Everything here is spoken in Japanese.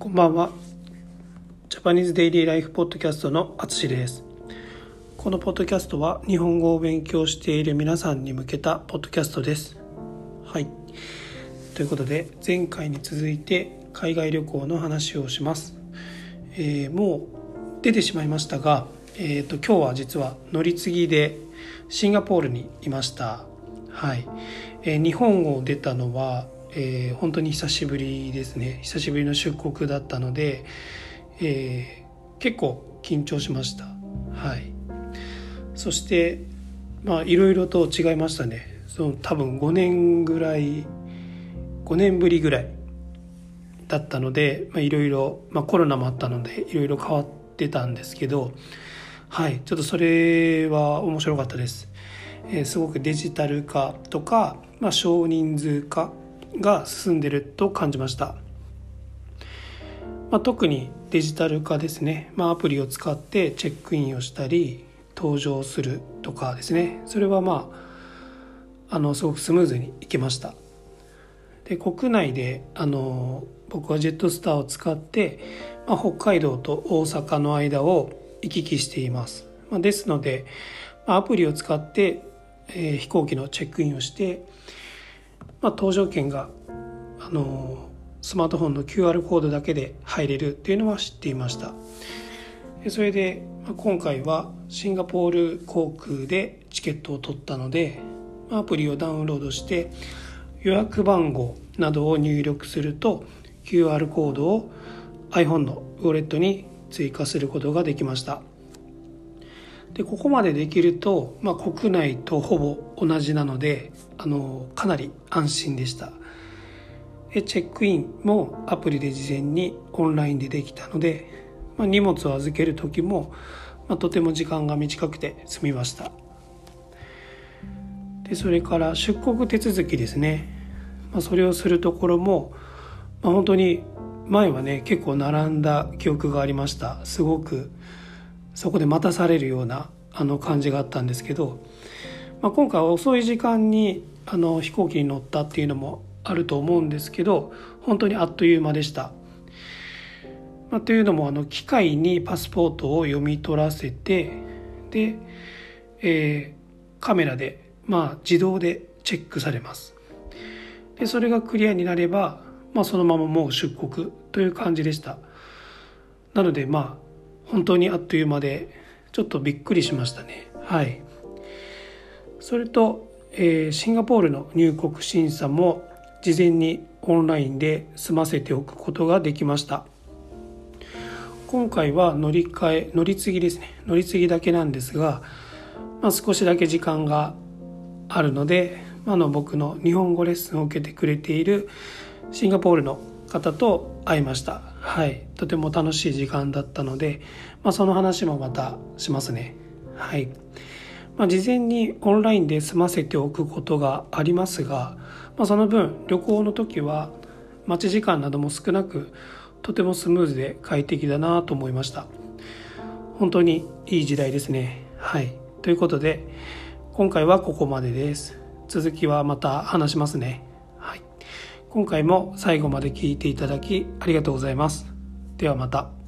こんばんは。ジャパニーズデイリーライフポッドキャストのあつしです。このポッドキャストは日本語を勉強している皆さんに向けたポッドキャストです。はい。ということで前回に続いて海外旅行の話をします。えー、もう出てしまいましたが、えーと、今日は実は乗り継ぎでシンガポールにいました。はい。えー、日本を出たのはえー、本当に久しぶりですね。久しぶりの出国だったので、えー、結構緊張しました。はい。そしてまあいろいろと違いましたね。その多分5年ぐらい5年ぶりぐらいだったのでいろいろコロナもあったのでいろいろ変わってたんですけどはい。ちょっとそれは面白かったです、えー、すごくデジタル化とか、まあ、少人数化が進んでると感じました、まあ、特にデジタル化ですね、まあ、アプリを使ってチェックインをしたり登場するとかですね。それはまああのすごくスムーズにいけました。で国内であの僕はジェットスターを使って、まあ、北海道と大阪の間を行き来しています、まあ、ですので、ま、アプリを使って、えー、飛行機のチェックインをしてまあ、搭乗券があのスマートフォンの QR コードだけで入れるっていうのは知っていました。それで、まあ、今回はシンガポール航空でチケットを取ったのでアプリをダウンロードして予約番号などを入力すると QR コードを iPhone のウォレットに追加することができました。でここまでできると、まあ、国内とほぼ同じなのであのかなり安心でした。でチェックインもアプリで事前にオンラインでできたので、まあ、荷物を預ける時も、まあ、とても時間が短くて済みました。でそれから出国手続きですね、まあ、それをするところも、まあ、本当に前はね結構並んだ記憶がありました。すごくそこで待たされるようなあの感じがあったんですけど、まあ、今回は遅い時間にあの飛行機に乗ったっていうのもあると思うんですけど本当にあっという間でした。まあ、というのもあの機械にパスポートを読み取らせてで、えー、カメラで、まあ、自動でチェックされます。でそれがクリアになれば、まあ、そのままもう出国という感じでした。なのでまあ本当にあっという間でちょっとびっくりしましたね。はい。それと、えー、シンガポールの入国審査も事前にオンラインで済ませておくことができました。今回は乗り換え乗り継ぎですね。乗り継ぎだけなんですが、まあ、少しだけ時間があるので、まあの僕の日本語レッスンを受けてくれているシンガポールの方と会いました。はい。とても楽しい時間だったので、まあ、その話もまたしますね。はい、まあ、事前にオンラインで済ませておくことがありますが、まあ、その分旅行の時は待ち時間なども少なくとてもスムーズで快適だなと思いました。本当にいい時代ですね。はい。ということで今回はここまでです。続きはまた話しますね。今回も最後まで聴いていただきありがとうございます。ではまた。